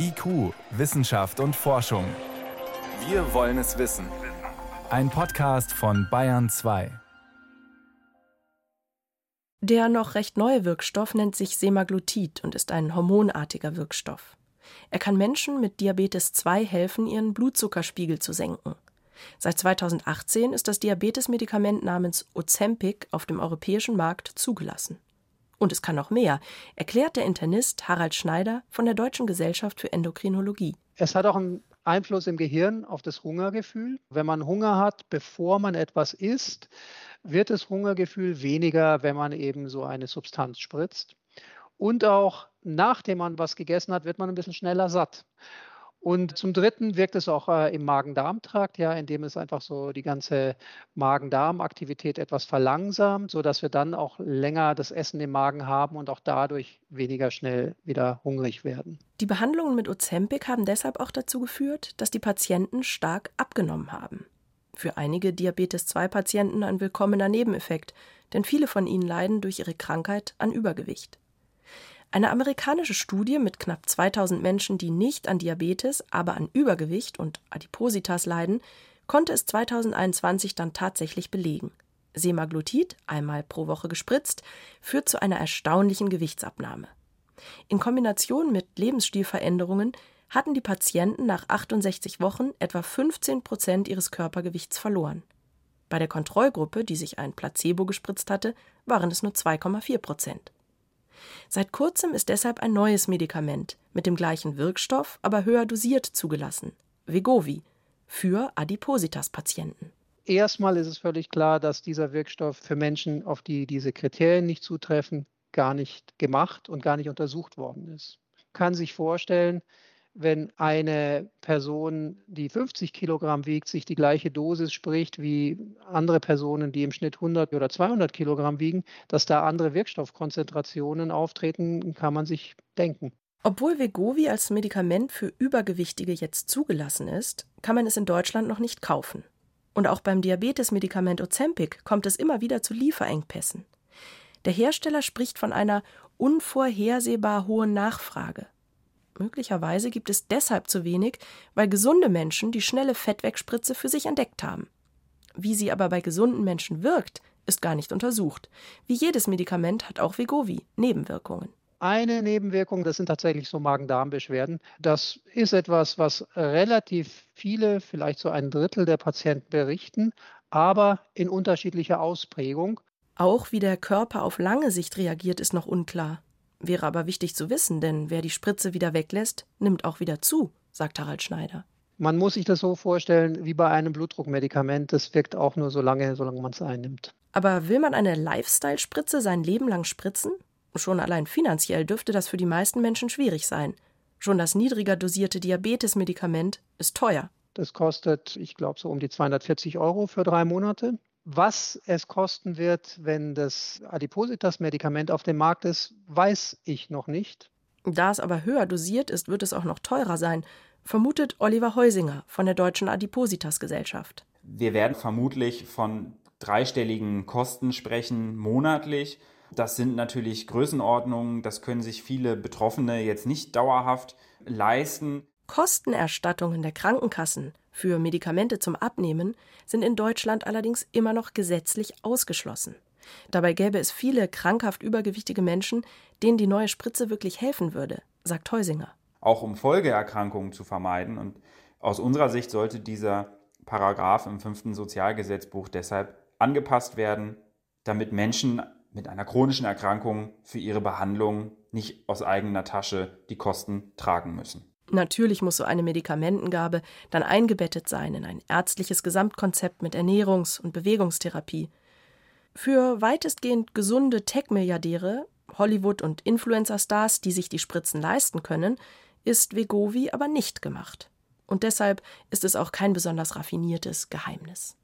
IQ, Wissenschaft und Forschung. Wir wollen es wissen. Ein Podcast von Bayern 2. Der noch recht neue Wirkstoff nennt sich Semaglutid und ist ein hormonartiger Wirkstoff. Er kann Menschen mit Diabetes 2 helfen, ihren Blutzuckerspiegel zu senken. Seit 2018 ist das Diabetesmedikament namens Ozempic auf dem europäischen Markt zugelassen. Und es kann noch mehr, erklärt der Internist Harald Schneider von der Deutschen Gesellschaft für Endokrinologie. Es hat auch einen Einfluss im Gehirn auf das Hungergefühl. Wenn man Hunger hat, bevor man etwas isst, wird das Hungergefühl weniger, wenn man eben so eine Substanz spritzt. Und auch nachdem man was gegessen hat, wird man ein bisschen schneller satt. Und zum Dritten wirkt es auch äh, im Magen-Darm-Trakt, ja, indem es einfach so die ganze Magen-Darm-Aktivität etwas verlangsamt, sodass wir dann auch länger das Essen im Magen haben und auch dadurch weniger schnell wieder hungrig werden. Die Behandlungen mit Ozempic haben deshalb auch dazu geführt, dass die Patienten stark abgenommen haben. Für einige Diabetes-2-Patienten ein willkommener Nebeneffekt, denn viele von ihnen leiden durch ihre Krankheit an Übergewicht. Eine amerikanische Studie mit knapp 2000 Menschen, die nicht an Diabetes, aber an Übergewicht und Adipositas leiden, konnte es 2021 dann tatsächlich belegen. Semaglutid, einmal pro Woche gespritzt, führt zu einer erstaunlichen Gewichtsabnahme. In Kombination mit Lebensstilveränderungen hatten die Patienten nach 68 Wochen etwa 15 Prozent ihres Körpergewichts verloren. Bei der Kontrollgruppe, die sich ein Placebo gespritzt hatte, waren es nur 2,4 Prozent. Seit kurzem ist deshalb ein neues Medikament mit dem gleichen Wirkstoff, aber höher dosiert zugelassen, Vegovi, für Adipositas-Patienten. Erstmal ist es völlig klar, dass dieser Wirkstoff für Menschen, auf die diese Kriterien nicht zutreffen, gar nicht gemacht und gar nicht untersucht worden ist. Man kann sich vorstellen, wenn eine Person, die 50 Kilogramm wiegt, sich die gleiche Dosis spricht wie andere Personen, die im Schnitt 100 oder 200 Kilogramm wiegen, dass da andere Wirkstoffkonzentrationen auftreten, kann man sich denken. Obwohl Vegovi als Medikament für Übergewichtige jetzt zugelassen ist, kann man es in Deutschland noch nicht kaufen. Und auch beim Diabetesmedikament Ozempic kommt es immer wieder zu Lieferengpässen. Der Hersteller spricht von einer unvorhersehbar hohen Nachfrage. Möglicherweise gibt es deshalb zu wenig, weil gesunde Menschen die schnelle Fettwegspritze für sich entdeckt haben. Wie sie aber bei gesunden Menschen wirkt, ist gar nicht untersucht. Wie jedes Medikament hat auch Vegovi Nebenwirkungen. Eine Nebenwirkung, das sind tatsächlich so Magen-Darm-Beschwerden. Das ist etwas, was relativ viele, vielleicht so ein Drittel der Patienten berichten, aber in unterschiedlicher Ausprägung. Auch wie der Körper auf lange Sicht reagiert, ist noch unklar. Wäre aber wichtig zu wissen, denn wer die Spritze wieder weglässt, nimmt auch wieder zu, sagt Harald Schneider. Man muss sich das so vorstellen wie bei einem Blutdruckmedikament. Das wirkt auch nur so lange, solange man es einnimmt. Aber will man eine Lifestyle-Spritze sein Leben lang spritzen? Schon allein finanziell dürfte das für die meisten Menschen schwierig sein. Schon das niedriger dosierte Diabetesmedikament ist teuer. Das kostet, ich glaube, so um die 240 Euro für drei Monate. Was es kosten wird, wenn das Adipositas-Medikament auf dem Markt ist, weiß ich noch nicht. Da es aber höher dosiert ist, wird es auch noch teurer sein, vermutet Oliver Heusinger von der Deutschen Adipositas-Gesellschaft. Wir werden vermutlich von dreistelligen Kosten sprechen monatlich. Das sind natürlich Größenordnungen, das können sich viele Betroffene jetzt nicht dauerhaft leisten. Kostenerstattungen der Krankenkassen für Medikamente zum Abnehmen sind in Deutschland allerdings immer noch gesetzlich ausgeschlossen. Dabei gäbe es viele krankhaft übergewichtige Menschen, denen die neue Spritze wirklich helfen würde, sagt Heusinger. Auch um Folgeerkrankungen zu vermeiden. Und aus unserer Sicht sollte dieser Paragraph im fünften Sozialgesetzbuch deshalb angepasst werden, damit Menschen mit einer chronischen Erkrankung für ihre Behandlung nicht aus eigener Tasche die Kosten tragen müssen. Natürlich muss so eine Medikamentengabe dann eingebettet sein in ein ärztliches Gesamtkonzept mit Ernährungs- und Bewegungstherapie. Für weitestgehend gesunde Tech-Milliardäre, Hollywood- und Influencer-Stars, die sich die Spritzen leisten können, ist Vegovi aber nicht gemacht. Und deshalb ist es auch kein besonders raffiniertes Geheimnis.